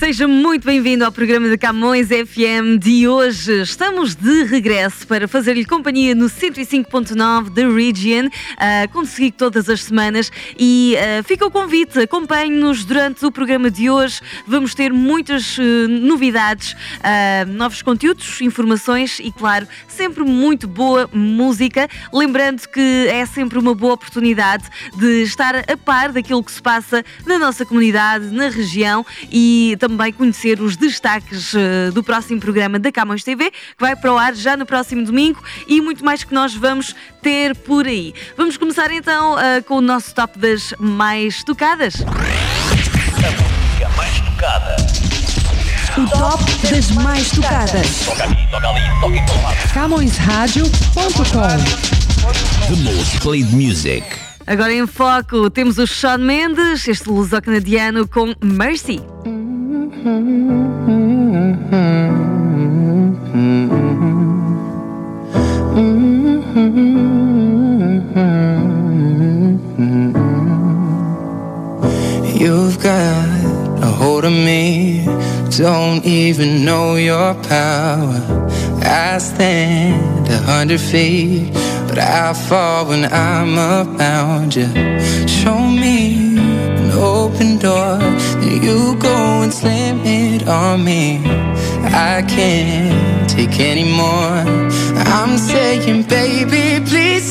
Seja muito bem-vindo ao programa de Camões FM de hoje. Estamos de regresso para fazer-lhe companhia no 105.9 da Region, uh, consegui todas as semanas e uh, fica o convite, acompanhe-nos durante o programa de hoje. Vamos ter muitas uh, novidades, uh, novos conteúdos, informações e, claro, sempre muito boa música. Lembrando que é sempre uma boa oportunidade de estar a par daquilo que se passa na nossa comunidade, na região e também também conhecer os destaques uh, do próximo programa da Camões TV, que vai para o ar já no próximo domingo e muito mais que nós vamos ter por aí. Vamos começar então uh, com o nosso top das mais tocadas. A música mais tocada. O top das mais tocadas. Toca aqui, toca ali, toca em todo lado. CamõesRádio.com The most played music. Agora em foco temos o Sean Mendes, este luso-canadiano com Mercy. You've got a hold of me, don't even know your power. I stand a hundred feet, but I fall when I'm around you. Show me an open door, then you go and slam it on me. I can't take anymore. I'm saying, baby, please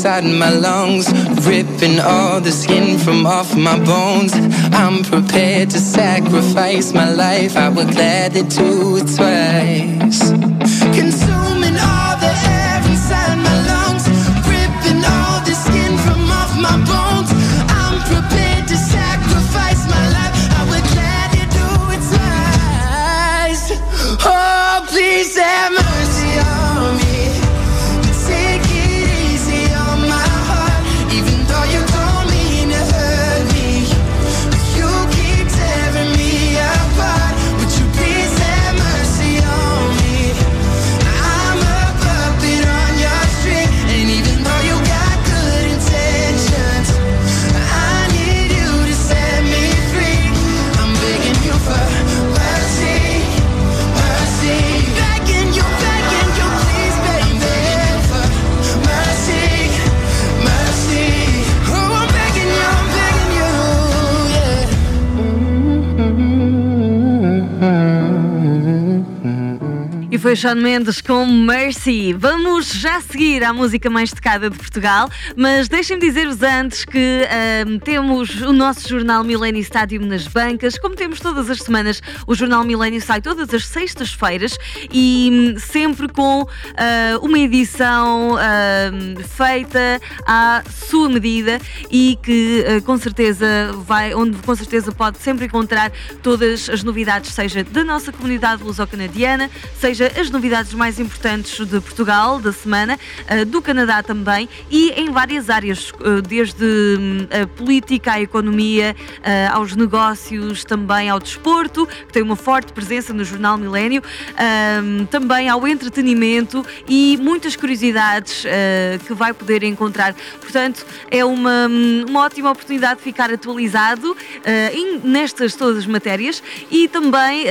inside my lungs, ripping all the skin from off my bones. I'm prepared to sacrifice my life. I would gladly do it twice. Consuming foi Sean Mendes com Mercy. Vamos já seguir à música mais tocada de Portugal, mas deixem-me dizer-vos antes que ahm, temos o nosso jornal Millennium Stadium nas bancas. Como temos todas as semanas, o jornal Millennium sai todas as sextas-feiras e hum, sempre com ah, uma edição ahm, feita à sua medida e que ah, com certeza vai, onde com certeza pode sempre encontrar todas as novidades, seja da nossa comunidade luso-canadiana, seja as novidades mais importantes de Portugal da semana, eh, do Canadá também e em várias áreas, eh, desde hum, a política, à economia, eh, aos negócios, também ao desporto, que tem uma forte presença no Jornal Milênio, hum, também ao entretenimento e muitas curiosidades que vai poder encontrar. Portanto, é uma, hum, uma ótima oportunidade de ficar atualizado nestas todas as matérias e também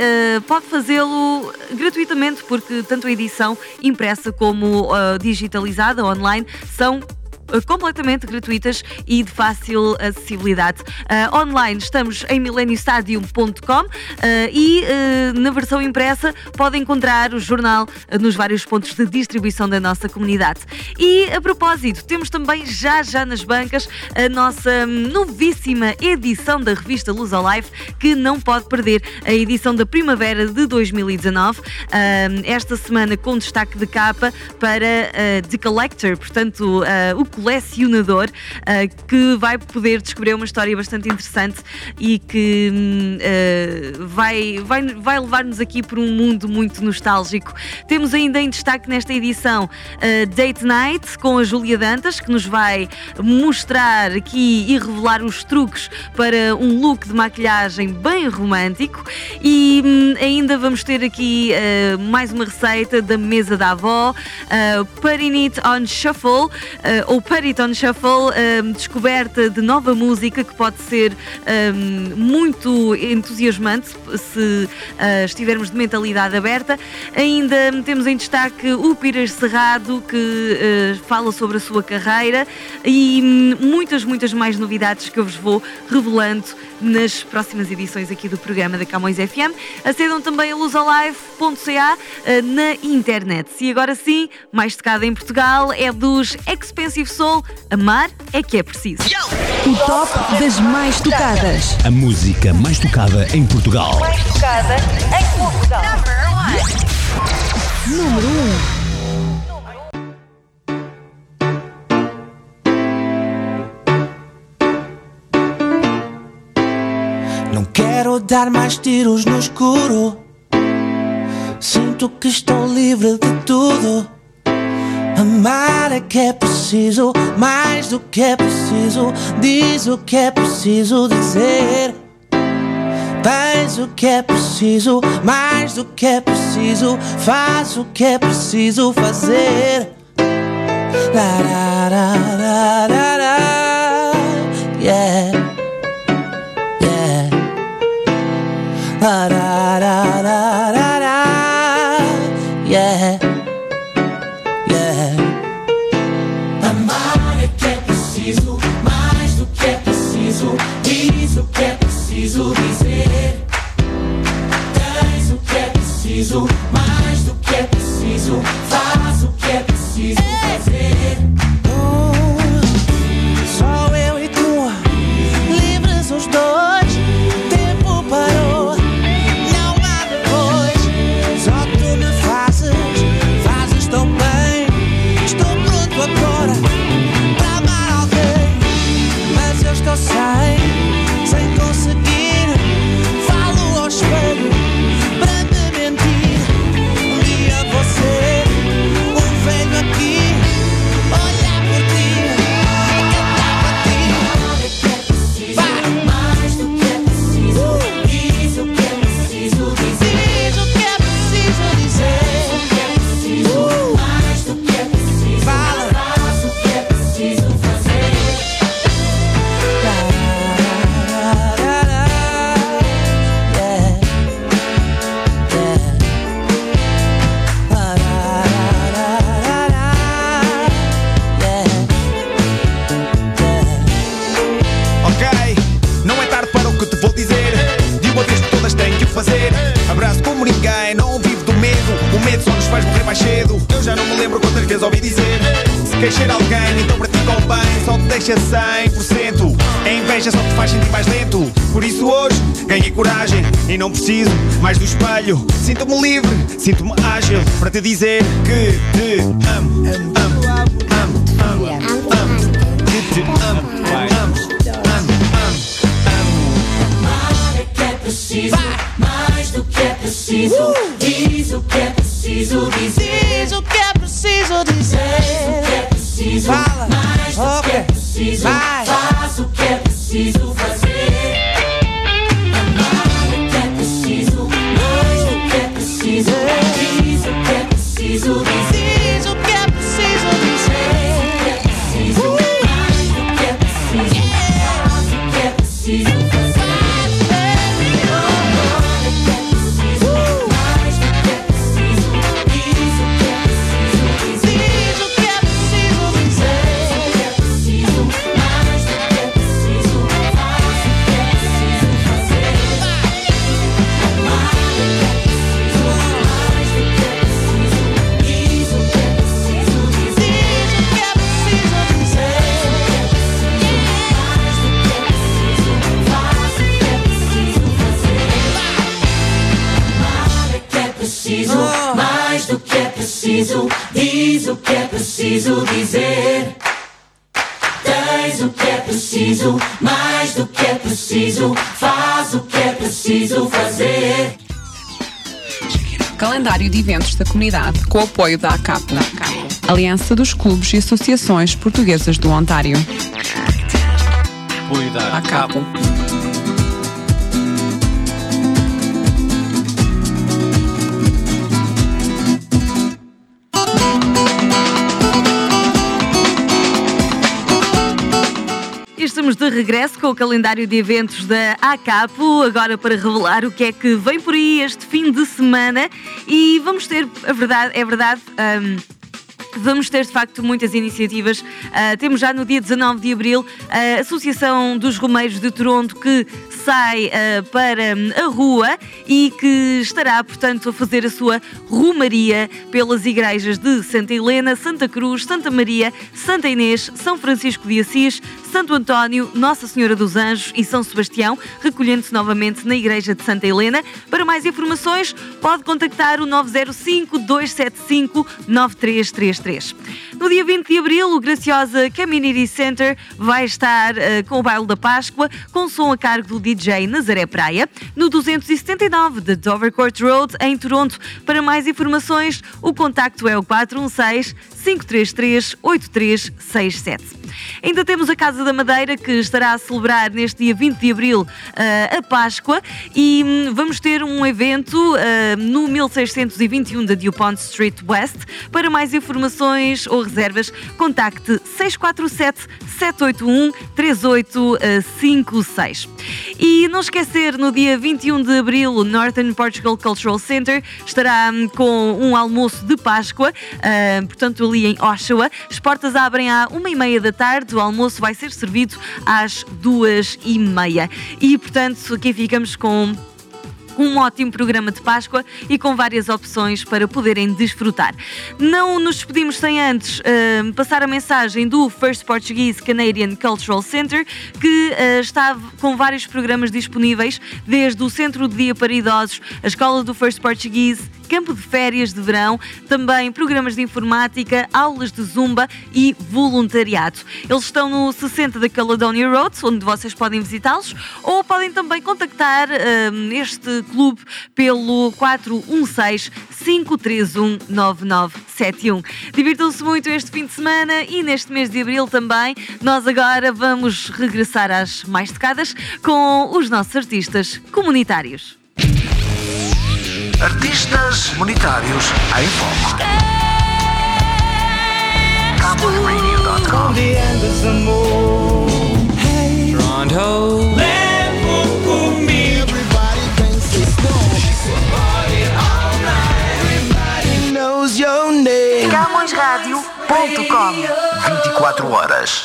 pode fazê-lo gratuitamente, porque tanto a edição impressa como ah, digitalizada online são completamente gratuitas e de fácil acessibilidade. Ah, online estamos em mileniostadium.com ah, e ah, na versão impressa pode encontrar o jornal nos vários pontos de distribuição da nossa comunidade. E a propósito, temos também já já nas bancas a nossa novíssima edição da revista Luz ao que não pode perder a edição da primavera de 2019. Hum, esta semana com destaque de capa para The Collector, portanto, o colecionador, ah, que vai poder descobrir uma história bastante interessante e que ah, vai, vai, vai levar-nos aqui por um mundo muito nostálgico. Temos ainda em destaque nesta edição ah, Date Night com a Júlia Dantas, que nos vai mostrar aqui e revelar os truques para um look de maquilhagem bem romântico. E hum, ainda vamos ter aqui mais uma receita da mesa da avó, uh, Putting It on Shuffle, ou Put It on Shuffle, ah, descoberta de nova música que pode ser ah, muito entusiasmante se ah, estivermos de mentalidade aberta. Ainda temos em destaque o Peter Cerrado, que ah, fala sobre a sua carreira e hum, muitas, muitas mais novidades que eu vos vou revelando nas próximas edições aqui do programa da Camões FM. Acedam também a luzalive.ca eh, na internet. E agora sim, mais tocada em Portugal é dos Expensive Soul. Amar é que é preciso. O top das mais tocadas. A música mais tocada em Portugal. Número 1. Não quero dar mais tiros no escuro. Sinto que estou livre de tudo. Amar é que é preciso, mais do que é preciso. Diz o que é preciso dizer. Tens o que é preciso, mais do que é preciso. Faz o que é preciso fazer. La, la, la, la, la. Yeah. Yeah. La, la, preciso, mais do que é preciso. E não preciso mais do espelho Sinto-me livre, sinto-me ágil Para te dizer que te amo Amo, amo, amo, amo, amo Que te amo, amo, amo, amo Amar é que é preciso, mais do que é preciso. Diz o que é preciso dizer. Diz o que é preciso dizer. O que é preciso, Fala. mais do que é preciso. Diz o que é preciso dizer. Tens o que é preciso, mais do que é preciso, faz o que é preciso fazer. Calendário de eventos da comunidade com o apoio da ACAP, Aliança dos Clubes e Associações Portuguesas do Ontário. ACAP. Estamos de regresso com o calendário de eventos da ACAPO, agora para revelar o que é que vem por aí este fim de semana. E vamos ter, a verdade, é verdade. hum, Vamos ter de facto muitas iniciativas. Ah, temos já no dia 19 de abril a Associação dos Romeiros de Toronto que sai ah, para a rua e que estará, portanto, a fazer a sua romaria pelas igrejas de Santa Helena, Santa Cruz, Santa Maria, Santa Inês, São Francisco de Assis, Santo António, Nossa Senhora dos Anjos e São Sebastião, recolhendo-se novamente na Igreja de Santa Helena. Para mais informações, pode contactar o 905-275-9333. No dia 20 de abril, o Graciosa Community Center vai estar eh, com o baile da Páscoa, com som a cargo do DJ Nazaré Praia, no 279 de Dovercourt Road, em Toronto. Para mais informações, o contacto é o 416 533 8367. Ainda temos a Casa da Madeira que estará a celebrar neste dia 20 de abril eh, a Páscoa e hum, vamos ter um evento eh, no 1621 da DuPont Street West. Para mais informações ou reservas, contacte 647 781 3856. E não esquecer, no dia 21 de abril, o Northern Portugal Cultural Center estará hum, com um almoço de Páscoa, ah, portanto ali em Oshawa. As portas abrem à uma e meia da tarde, o almoço vai ser servido às duas e meia. E portanto aqui ficamos com um ótimo programa de Páscoa e com várias opções para poderem desfrutar. Não nos despedimos sem antes ah, passar a mensagem do First Portuguese Canadian Cultural Center, que ah, está com vários programas disponíveis, desde o Centro de Dia para Idosos, a Escola do First Portuguese, campo de férias de verão, também programas de informática, aulas de zumba e voluntariado. Eles estão no 60 da Caledonia Road, onde vocês podem visitá-los, ou podem também contactar hum, este clube pelo 416 531 9971. Divirtam-se muito este fim de semana e neste mês de abril também. Nós agora vamos regressar às mais tocadas com os nossos artistas comunitários. Artistas comunitários em foco. CamõesRadio.com Toronto. Levo comigo. Knows your name. CamõesRádio.com 24 horas.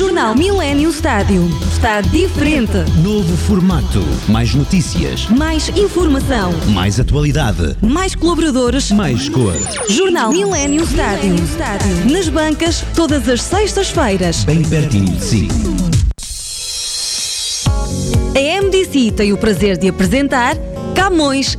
Jornal Millennium Stádio. Está diferente. Novo formato. Mais notícias. Mais informação. Mais atualidade. Mais colaboradores. Mais cor. Jornal Millennium Stádio. Nas bancas, todas as sextas-feiras. Bem pertinho de si. A MDC tem o prazer de apresentar Camões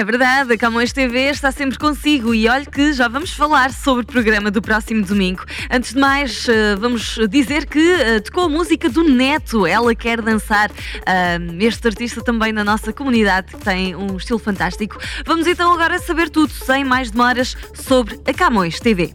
É verdade, a Camões TV está sempre consigo e olhe que já vamos falar sobre o programa do próximo domingo. Antes de mais, eh, vamos dizer que eh, tocou a música do Neto, ela quer dançar. Ah, Este artista também na nossa comunidade que tem um estilo fantástico. Vamos então agora saber tudo, sem mais demoras, sobre a Camões TV.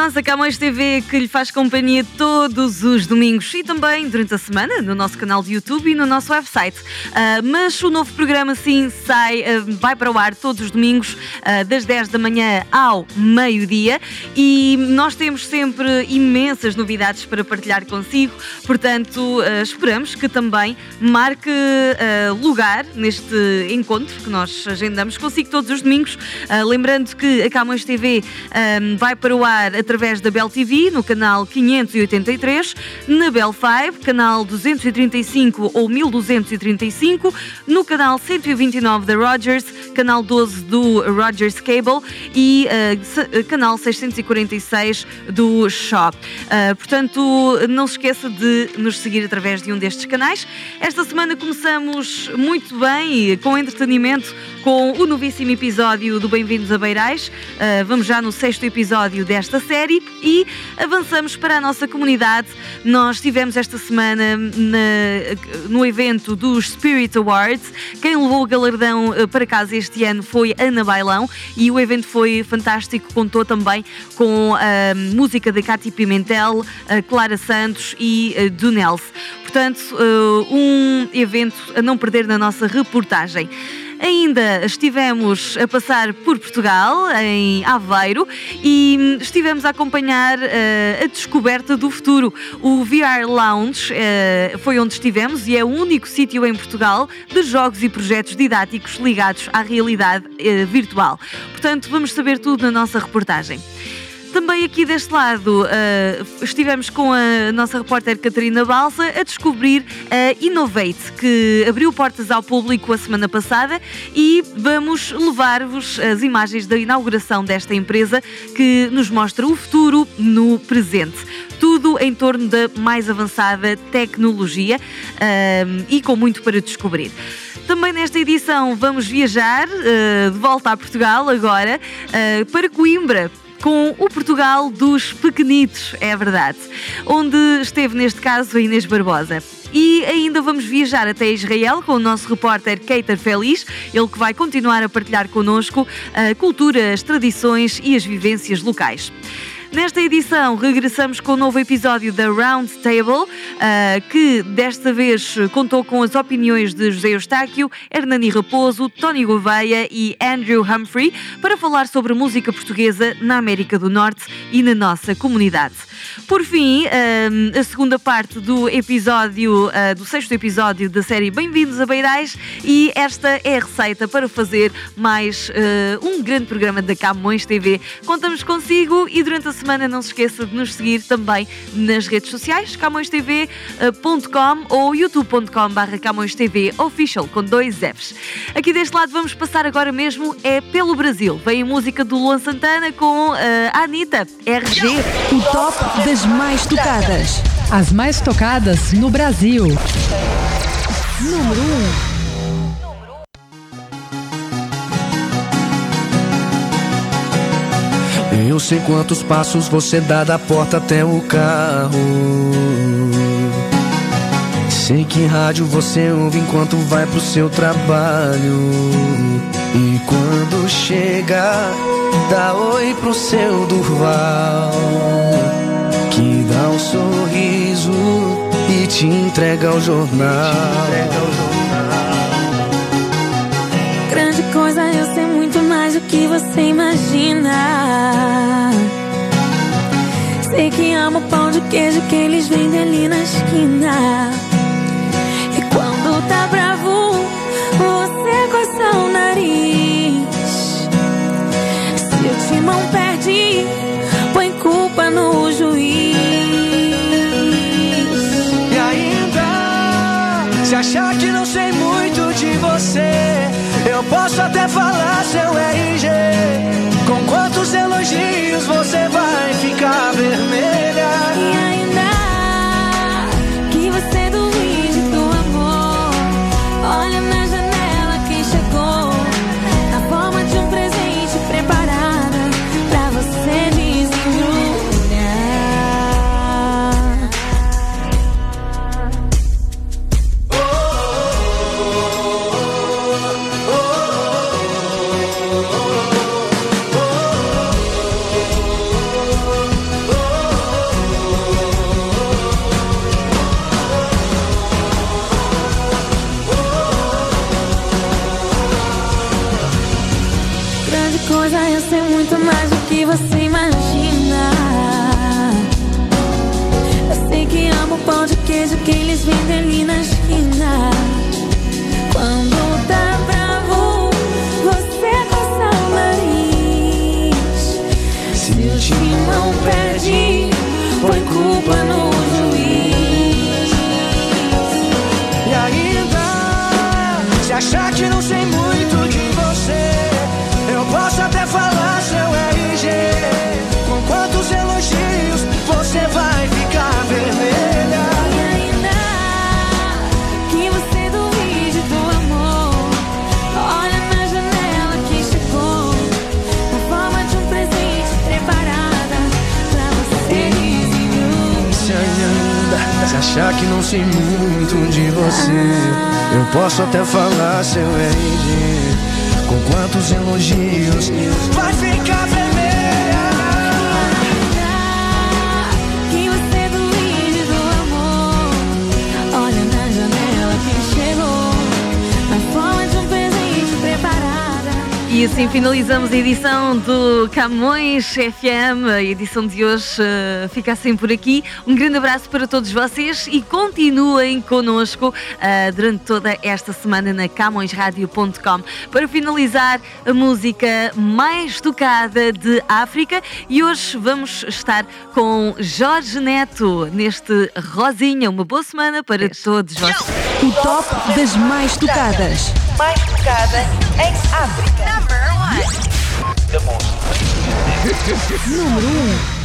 Nossa Camões TV que lhe faz companhia todos os domingos e também durante a semana no nosso canal de YouTube e no nosso website. Ah, mas o novo programa sim sai, ah, vai para o ar todos os domingos ah, das 10 da manhã ao meio-dia e nós temos sempre imensas novidades para partilhar consigo, portanto esperamos que também marque lugar neste encontro que nós agendamos consigo todos os domingos. Lembrando que a Camões TV vai para o ar através da Bell TV no canal 583, na Bell 5, canal 235 ou 1235, no canal 129 da Rogers, canal 12 do Rogers Cable e se- canal 646 do Shaw. Ah, portanto, não se esqueça de nos seguir através de um destes canais. Esta semana começamos muito bem, com entretenimento, com o novíssimo episódio do Bem-vindos a Beirais. Ah, vamos já no sexto episódio desta série e avançamos para a nossa comunidade. Nós estivemos esta semana na- no evento dos Spirit Awards. Quem levou o galardão ah, para casa este ano foi Ana Bailão e o evento foi fantástico. Contou também com a música da Cátia Pimentel, Clara Santos e ah, do Nelson. Portanto, ah, um evento a não perder na nossa reportagem. Ainda estivemos a passar por Portugal, em Aveiro, e estivemos a acompanhar eh, a descoberta do futuro. O VR Lounge eh, foi onde estivemos e é o único sítio em Portugal de jogos e projetos didáticos ligados à realidade eh, virtual. Portanto, vamos saber tudo na nossa reportagem. Também aqui deste lado eh, estivemos com a nossa repórter Catarina Balsa a descobrir a Innovate, que abriu portas ao público a semana passada e vamos levar-vos as imagens da inauguração desta empresa que nos mostra o futuro no presente. Tudo em torno da mais avançada tecnologia eh, e com muito para descobrir. Também nesta edição vamos viajar eh, de volta a Portugal agora para Coimbra com o Portugal dos pequenitos, é verdade, onde esteve neste caso a Inês Barbosa. E ainda vamos viajar até Israel com o nosso repórter Keiter Feliz, ele que vai continuar a partilhar connosco a cultura, as tradições e as vivências locais. Nesta edição, regressamos com um novo episódio da Round Table, ah, que desta vez contou com as opiniões de José Eustáquio, Hernani Raposo, Tony Gouveia e Andrew Humphrey para falar sobre música portuguesa na América do Norte e na nossa comunidade. Por fim, ah, a segunda parte do episódio, ah, do sexto episódio da série Bem-vindos a Beirais e esta é a receita para fazer mais um grande programa da Camões TV. Contamos consigo e durante a semana não se esqueça de nos seguir também nas redes sociais, camõestv.com ou youtube.com barra Camões TV Official com dois Fs. Aqui deste lado vamos passar agora mesmo é pelo Brasil. Vem a música do Luan Santana com ah, a Anitta, RG. O top das mais tocadas. As mais tocadas no Brasil. Número 1. Eu sei quantos passos você dá da porta até o carro. Sei que rádio você ouve enquanto vai pro seu trabalho. E quando chega, dá oi pro seu Durval. Que dá um sorriso e te entrega o jornal. Que você imagina. Sei que amo o pão de queijo que eles vendem ali na esquina. E quando tá bravo, você coça o nariz. Se o timão perde, põe culpa no juiz. Posso até falar seu RG. Com quantos elogios você vai ficar vermelha? Achar que não sei muito de você, eu posso até falar seu RG. Com quantos elogios vai ficar E assim finalizamos a edição do Camões FM. A edição de hoje eh, fica assim por aqui. Um grande abraço para todos vocês e continuem connosco eh, durante toda esta semana na CamõesRádio.com para finalizar a música mais tocada de África. E hoje vamos estar com Jorge Neto neste Rosinha. Uma boa semana para todos vocês. O top das mais tocadas. mais tocada em África. Number one. Número 1.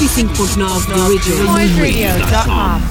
95.9 The Original.